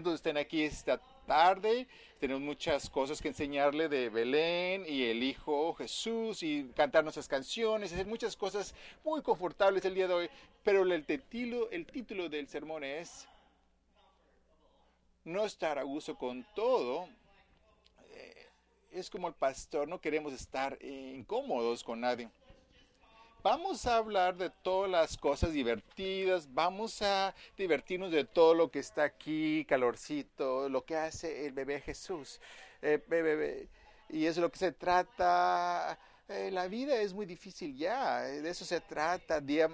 de estén aquí esta tarde. Tenemos muchas cosas que enseñarle de Belén y el Hijo Jesús y cantar nuestras canciones, hacer muchas cosas muy confortables el día de hoy. Pero el título, el título del sermón es No estar a gusto con todo. Eh, es como el pastor, no queremos estar eh, incómodos con nadie. Vamos a hablar de todas las cosas divertidas, vamos a divertirnos de todo lo que está aquí, calorcito, lo que hace el bebé Jesús. Eh, y eso es lo que se trata. Eh, la vida es muy difícil ya, de eso se trata. Día,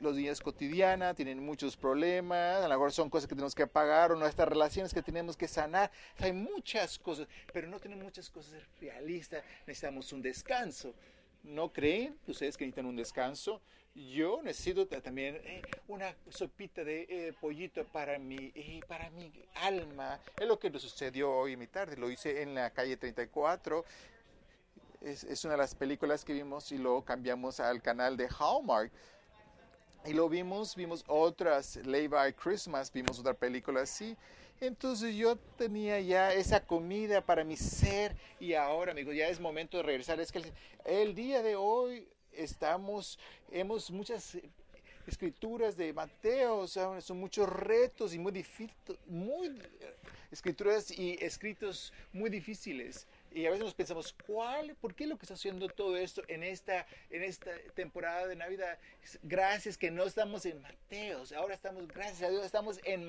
los días cotidianos tienen muchos problemas, a lo mejor son cosas que tenemos que pagar o nuestras relaciones que tenemos que sanar. Hay muchas cosas, pero no tenemos muchas cosas realistas. Necesitamos un descanso. ¿No creen ustedes que necesitan un descanso? Yo necesito también eh, una sopita de eh, pollito para mi, eh, para mi alma. Es lo que nos sucedió hoy en mi tarde. Lo hice en la calle 34. Es, es una de las películas que vimos y luego cambiamos al canal de Hallmark. Y lo vimos, vimos otras, Lay by Christmas, vimos otra película así. Entonces yo tenía ya esa comida para mi ser y ahora, amigos, ya es momento de regresar. Es que el, día de hoy estamos, hemos muchas escrituras de Mateo, son muchos retos y muy muy escrituras y escritos muy difíciles. Y a veces nos pensamos, ¿cuál? ¿Por qué lo que está haciendo todo esto en esta, en esta temporada de Navidad? Gracias que no estamos en Mateos, ahora estamos, gracias a Dios, estamos en,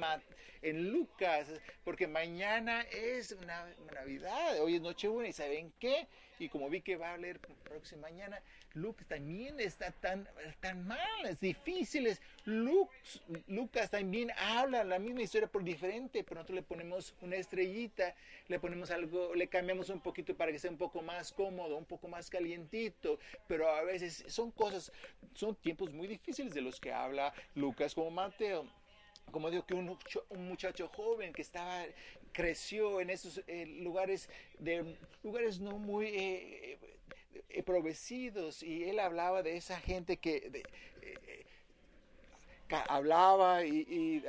en Lucas, porque mañana es una, Navidad, hoy es Nochebuena y ¿saben qué? Y como vi que va a leer próxima mañana, Lucas también está tan, tan mal, es difícil. Lucas, también habla la misma historia por diferente, pero nosotros le ponemos una estrellita, le ponemos algo, le cambiamos un poquito para que sea un poco más cómodo, un poco más calientito, pero a veces son cosas, son tiempos muy difíciles de los que habla Lucas como Mateo como digo que un, muchacho joven que estaba creció en esos eh, lugares de lugares no muy eh, eh, y él hablaba de esa gente que eh, hablaba y,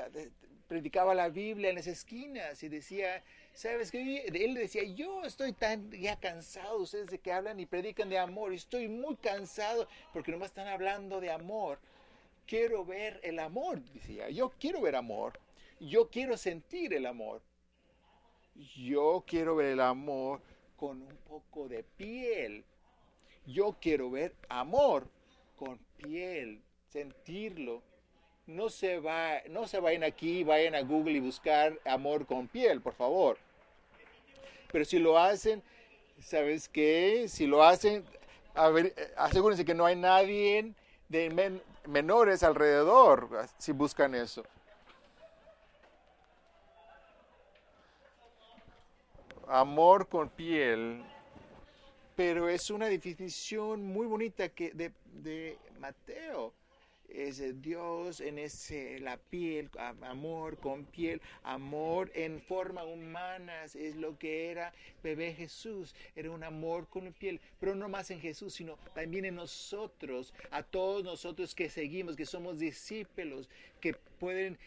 predicaba la Biblia en las esquinas y decía, ¿sabes qué? Él decía, yo estoy tan ya cansado ustedes de que hablan y predican de amor, estoy muy cansado porque nomás están hablando de amor. Quiero ver el amor, decía, yo quiero ver amor, yo quiero sentir el amor, yo quiero ver el amor con un poco de piel, yo quiero ver amor con piel, sentirlo. No se, va, no se vayan aquí, vayan a Google y buscar amor con piel, por favor. Pero si lo hacen, ¿sabes qué? Si lo hacen, ver, asegúrense que no hay nadie de menores alrededor si buscan eso. Amor con piel pero es una definición muy bonita que de, Mateo. Es Dios en ese, la piel, amor con piel, amor en forma humana, es lo que era bebé Jesús, era un amor con piel, pero no más en Jesús, sino también en nosotros, a todos nosotros que seguimos, que somos discípulos, que pueden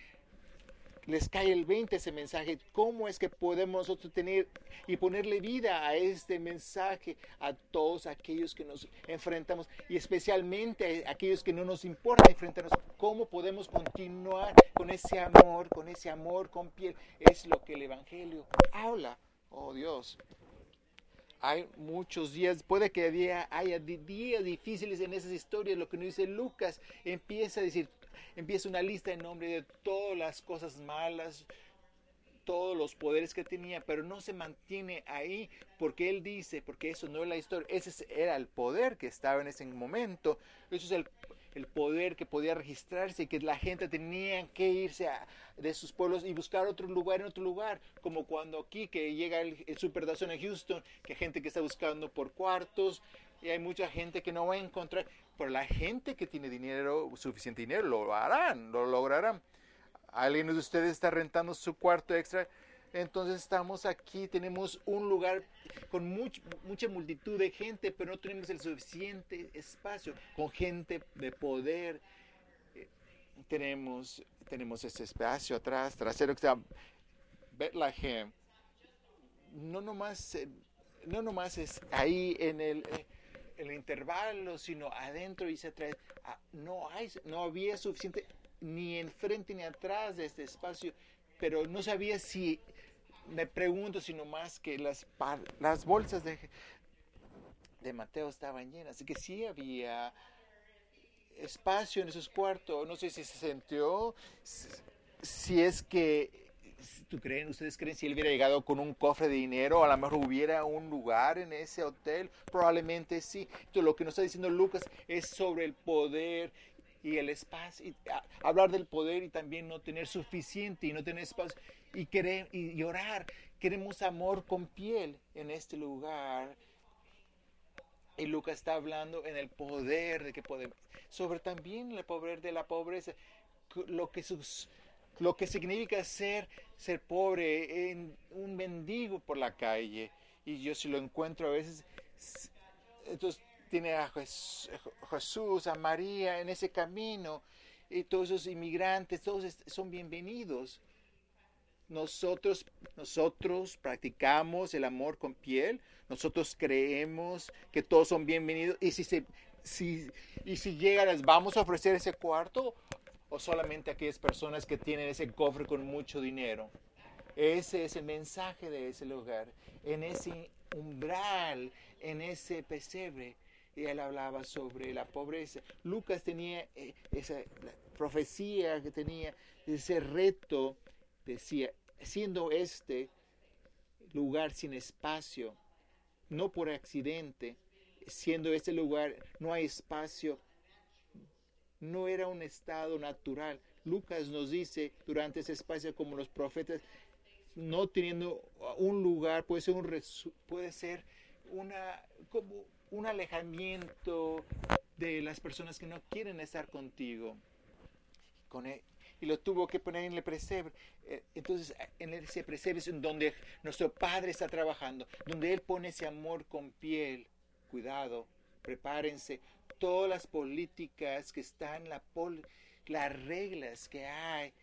les cae el 20 ese mensaje, cómo es que podemos nosotros tener y ponerle vida a este mensaje a todos aquellos que nos enfrentamos y especialmente a aquellos que no nos importa enfrentarnos, cómo podemos continuar con ese amor, con ese amor con piel, es lo que el Evangelio habla, oh Dios. Hay muchos días, puede que haya días difíciles en esas historias, lo que nos dice Lucas, empieza a decir, empieza una lista en nombre de todas las cosas malas, todos los poderes que tenía, pero no se mantiene ahí porque él dice, porque eso no es la historia, ese era el poder que estaba en ese momento, eso es el, poder que podía registrarse y que la gente tenía que irse de sus pueblos y buscar otro lugar en otro lugar, como cuando aquí que llega el, el Superdazón en Houston, que hay gente que está buscando por cuartos y hay mucha gente que no va a encontrar, pero la gente que tiene dinero, suficiente dinero, lo harán, lo lograrán. Alguien de ustedes está rentando su cuarto extra, entonces estamos aquí, tenemos un lugar con mucha multitud de gente, pero no tenemos el suficiente espacio, con gente de poder. Eh, tenemos, tenemos este espacio atrás, trasero que está Bethlehem no nomás, eh, no nomás es ahí en el, eh, el intervalo, sino adentro y se trae. No, hay, no había suficiente ni enfrente ni atrás de este espacio, pero no sabía si, me pregunto si nomás que las, las bolsas de, de Mateo estaban llenas, así que sí había espacio en esos cuartos, no sé si se sintió, si es que ¿Tú creen, ustedes creen si él hubiera llegado con un cofre de dinero, a lo mejor hubiera un lugar en ese hotel? Probablemente sí. Entonces, lo que nos está diciendo Lucas es sobre el poder y el espacio, y hablar del poder y también no tener suficiente y no tener espacio y querer y orar. Queremos amor con piel en este lugar. Y Lucas está hablando en el poder de que podemos, sobre también el poder de la pobreza, lo que sus lo que significa ser, ser pobre, en un mendigo por la calle. Y yo si lo encuentro a veces, entonces tiene a Jesús, a María en ese camino, y todos esos inmigrantes, todos son bienvenidos. Nosotros, nosotros practicamos el amor con piel, nosotros creemos que todos son bienvenidos, y si, se, si, y si llega, les vamos a ofrecer ese cuarto, o solamente aquellas personas que tienen ese cofre con mucho dinero. Ese es el mensaje de ese lugar, en ese umbral, en ese pesebre. Él hablaba sobre la pobreza. Lucas tenía eh, esa profecía que tenía, ese reto, decía, siendo este lugar sin espacio, no por accidente, siendo este lugar, no hay espacio no era un estado natural. Lucas nos dice durante ese espacio como los profetas, no teniendo un lugar, puede ser, un, puede ser una, como un alejamiento de las personas que no quieren estar contigo. Y lo tuvo que poner en el presebre. Eh, entonces, en ese presebre es donde nuestro Padre está trabajando, donde Él pone ese amor con piel. Cuidado, prepárense, todas las políticas que están, la las reglas que hay,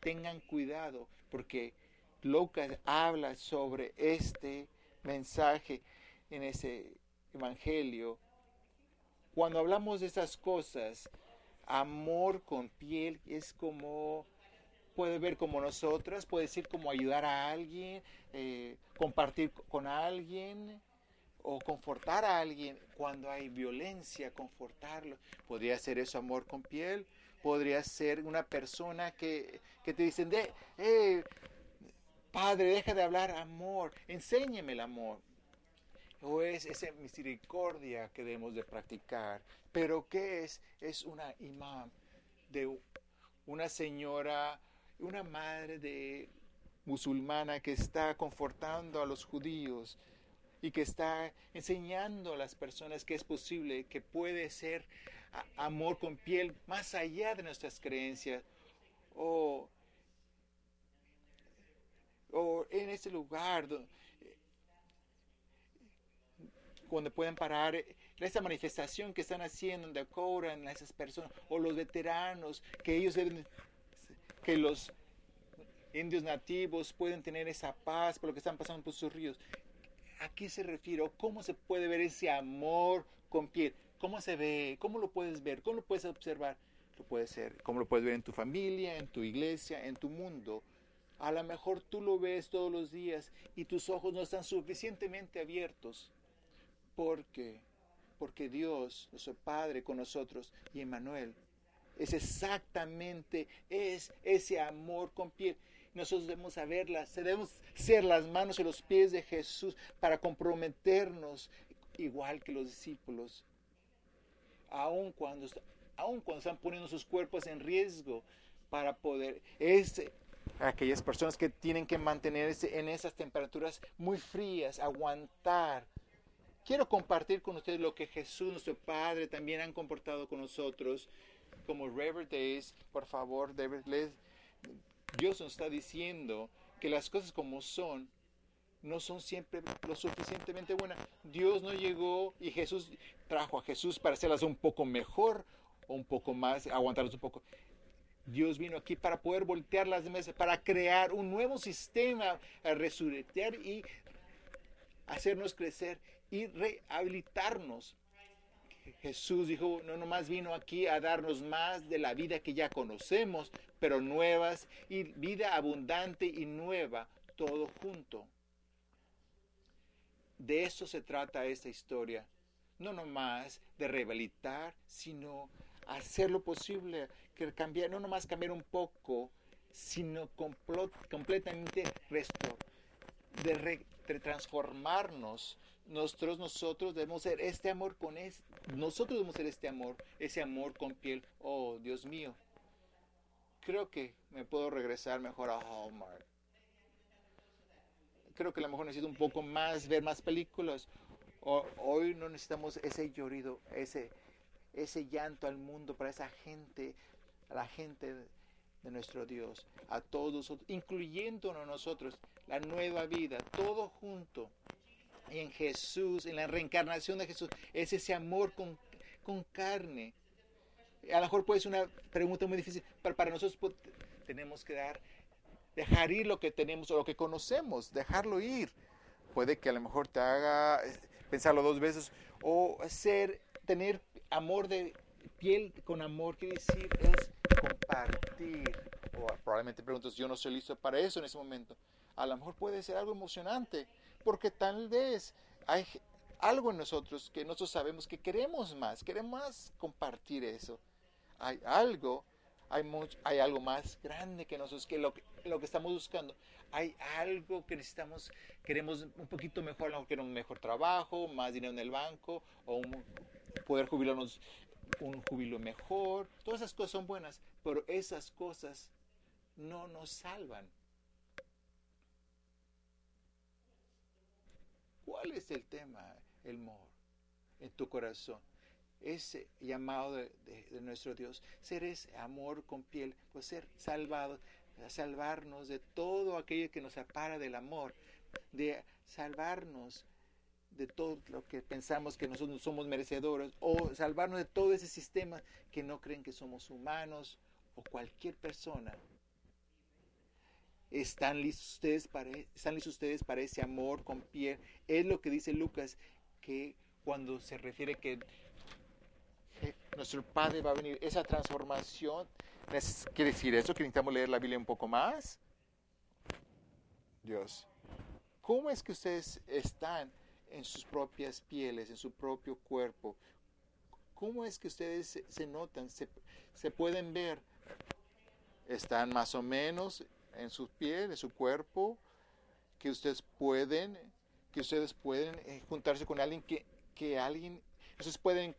tengan cuidado, porque Lucas habla sobre este mensaje en ese evangelio. Cuando hablamos de esas cosas, amor con piel es como puede ver como nosotras, puede decir como ayudar a alguien, eh, compartir con alguien, o confortar a alguien cuando hay violencia, confortarlo. Podría ser eso amor con piel, podría ser una persona que, que te dicen, de, eh, padre, deja de hablar amor, enséñeme el amor. O es esa misericordia que debemos de practicar. Pero ¿qué es? Es una imán de una señora, una madre de musulmana que está confortando a los judíos y que está enseñando a las personas que es posible, que puede ser amor con piel más allá de nuestras creencias. O, en ese lugar donde, pueden parar esa manifestación que están haciendo donde cobran a esas personas o los veteranos que ellos deben que los indios nativos pueden tener esa paz por lo que están pasando por sus ríos ¿A qué se refiere? ¿Cómo se puede ver ese amor con piel? ¿Cómo se ve? ¿Cómo lo puedes ver? ¿Cómo lo puedes observar? Lo puede ser, ¿cómo lo puedes ver en tu familia, en tu iglesia, en tu mundo? A lo mejor tú lo ves todos los días y tus ojos no están suficientemente abiertos. ¿Por qué? Porque Dios, nuestro Padre con nosotros y Emmanuel, es exactamente, es ese amor con piel nosotros debemos saberlas, debemos ser las manos y los pies de Jesús para comprometernos igual que los discípulos, aun cuando, aun cuando están poniendo sus cuerpos en riesgo para poder, es aquellas personas que tienen que mantenerse en esas temperaturas muy frías, aguantar. Quiero compartir con ustedes lo que Jesús, nuestro Padre, también han comportado con nosotros. Como Reverend Days, por favor, David, les, Dios nos está diciendo que las cosas como son no son siempre lo suficientemente buenas. Dios no llegó y Jesús trajo a Jesús para hacerlas un poco mejor un poco más, aguantarlas un poco. Dios vino aquí para poder voltear las mesas, para crear un nuevo sistema, a resucitar y hacernos crecer y rehabilitarnos. Jesús dijo, no nomás vino aquí a darnos más de la vida que ya conocemos, pero nuevas y vida abundante y nueva, todo junto. De eso se trata esta historia. No nomás de rehabilitar, sino hacer lo posible, que cambiar, no nomás cambiar un poco, sino completamente resto, de, de, transformarnos. Nosotros, nosotros debemos ser este amor con es, nosotros debemos ser este amor, ese amor con piel. Oh, Dios mío. Creo que me puedo regresar mejor a Hallmark creo que a lo mejor necesito un poco más, ver más películas. hoy no necesitamos ese llorido, ese, ese llanto al mundo para esa gente, a la gente de nuestro Dios, a todos, incluyéndonos nosotros, la nueva vida, todo junto en Jesús, en la reencarnación de Jesús, es ese amor con, con carne. A lo mejor puede ser una pregunta muy difícil, pero para nosotros tenemos que dar dejar ir lo que tenemos o lo que conocemos, dejarlo ir. Puede que a lo mejor te haga eh, pensarlo dos veces o ser, tener amor de piel con amor, quiere decir es compartir. O probablemente preguntas, yo no soy listo para eso en ese momento. A lo mejor puede ser algo emocionante, porque tal vez hay algo en nosotros que nosotros sabemos que queremos más, queremos más compartir eso. Hay algo hay, hay algo más grande que nosotros, que lo, que lo que estamos buscando. Hay algo que necesitamos, queremos un poquito mejor, queremos un mejor trabajo, más dinero en el banco, o poder jubilarnos un jubilo mejor. Todas esas cosas son buenas, pero esas cosas no nos salvan. ¿Cuál es el tema, el amor, en tu corazón? ese llamado de, nuestro Dios, ser ese amor con piel, pues ser salvados, salvarnos de todo aquello que nos separa del amor, de salvarnos de todo lo que pensamos que nosotros somos merecedores, o salvarnos de todo ese sistema que no creen que somos humanos o cualquier persona. ¿Están listos ustedes para, están listos ustedes para ese amor con piel? Es lo que dice Lucas, que cuando se refiere que nuestro Padre va a venir. Esa transformación, ¿quiere decir eso? ¿Que necesitamos leer la Biblia un poco más? Dios, ¿cómo es que ustedes están en sus propias pieles, en su propio cuerpo? ¿Cómo es que ustedes se, notan, se, se, pueden ver? ¿Están más o menos en su piel, en su cuerpo? Que ustedes pueden, que ustedes pueden eh, juntarse con alguien que, que alguien, ustedes pueden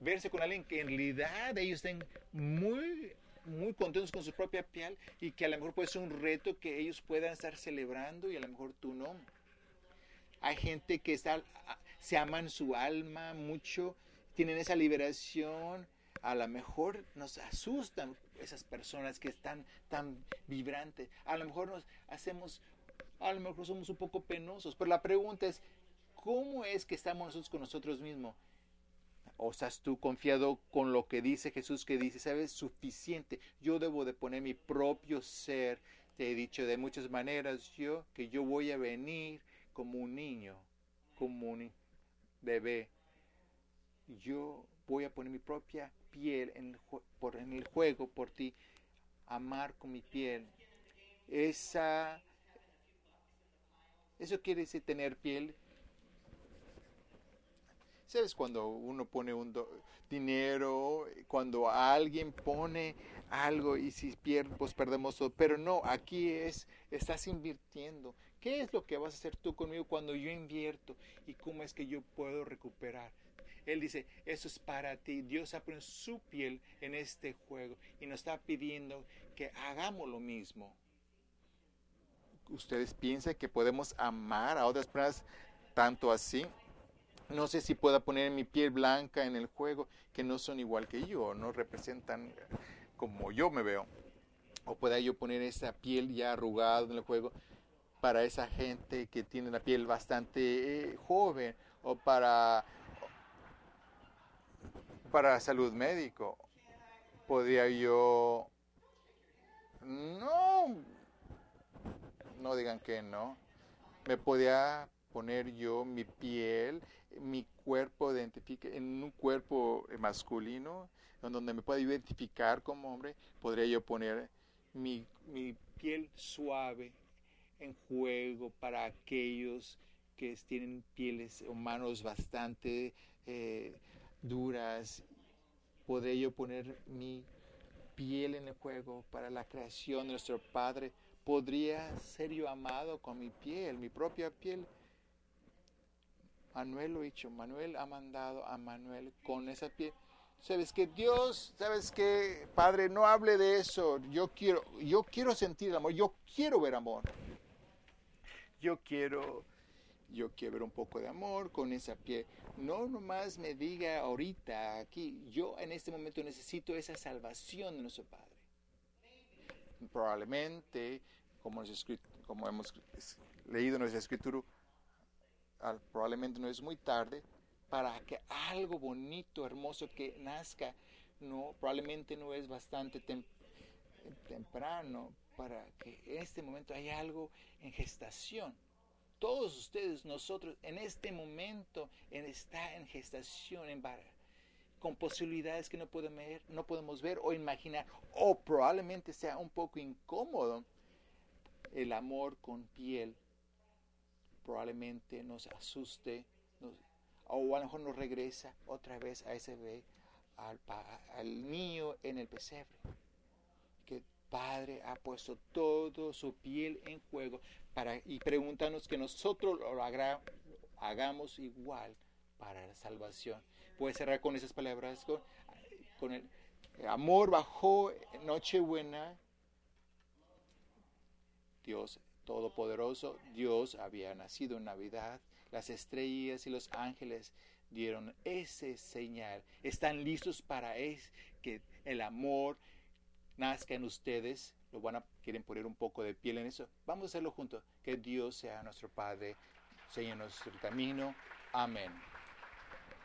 verse con alguien que en realidad ellos estén muy muy contentos con su propia piel y que a lo mejor puede ser un reto que ellos puedan estar celebrando y a lo mejor tú no. Hay gente que está, se aman su alma mucho, tienen esa liberación, a lo mejor nos asustan esas personas que están tan vibrantes, a lo mejor nos hacemos, a lo mejor somos un poco penosos, pero la pregunta es, ¿cómo es que estamos nosotros con nosotros mismos? ¿O estás tú confiado con lo que dice Jesús que dice, sabes, suficiente? Yo debo de poner mi propio ser. Te he dicho de muchas maneras yo que yo voy a venir como un niño, como un bebé. Yo voy a poner mi propia piel en el, por, en el juego por ti, amar con mi piel. Esa, eso quiere decir tener piel ¿Sabes cuando uno pone un dinero, cuando alguien pone algo y si pierde, pues perdemos todo? Pero no, aquí es, estás invirtiendo. ¿Qué es lo que vas a hacer tú conmigo cuando yo invierto? ¿Y cómo es que yo puedo recuperar? Él dice, eso es para ti. Dios ha puesto su piel en este juego y nos está pidiendo que hagamos lo mismo. ¿Ustedes piensan que podemos amar a otras personas tanto así? No sé si pueda poner mi piel blanca en el juego, que no son igual que yo, no representan como yo me veo. O pueda yo poner esa piel ya arrugada en el juego para esa gente que tiene la piel bastante eh, joven o para para salud médico. Podría yo No, no digan que no. Me podía poner yo mi piel, mi cuerpo identifique en un cuerpo masculino, en donde me pueda identificar como hombre, podría yo poner mi, mi piel suave en juego para aquellos que tienen pieles o bastante eh, duras. Podría yo poner mi piel en el juego para la creación de nuestro Padre. Podría ser yo amado con mi piel, mi propia piel. Manuel lo ha dicho, Manuel ha mandado a Manuel con esa piel. Sabes que Dios, sabes que Padre, no hable de eso. Yo quiero, yo quiero sentir amor, yo quiero ver amor. Yo quiero, yo quiero ver un poco de amor con esa piel. No nomás me diga ahorita aquí, yo en este momento necesito esa salvación de nuestro Padre. Probablemente, como, como hemos leído en nuestra escritura, probablemente no es muy tarde para que algo bonito, hermoso que nazca, no, probablemente no es bastante temprano para que en este momento haya algo en gestación. Todos ustedes, nosotros, en este momento, en, está en gestación, en con posibilidades que no podemos, ver, no podemos ver o imaginar, o probablemente sea un poco incómodo el amor con piel probablemente nos asuste o a lo mejor nos regresa otra vez a ese bebé, al, al niño en el pesebre. Que Padre ha puesto todo su piel en juego y preguntarnos que nosotros lo hagamos igual para la salvación. Puede cerrar con esas palabras, con, con el amor bajo Nochebuena. Dios Todopoderoso, Dios había nacido en Navidad, las estrellas y los ángeles dieron ese señal. Están listos para es, que el amor nazca en ustedes. Quieren poner un poco de piel en eso. Vamos a hacerlo juntos. Que Dios sea nuestro Padre, Señor nuestro camino. Amén.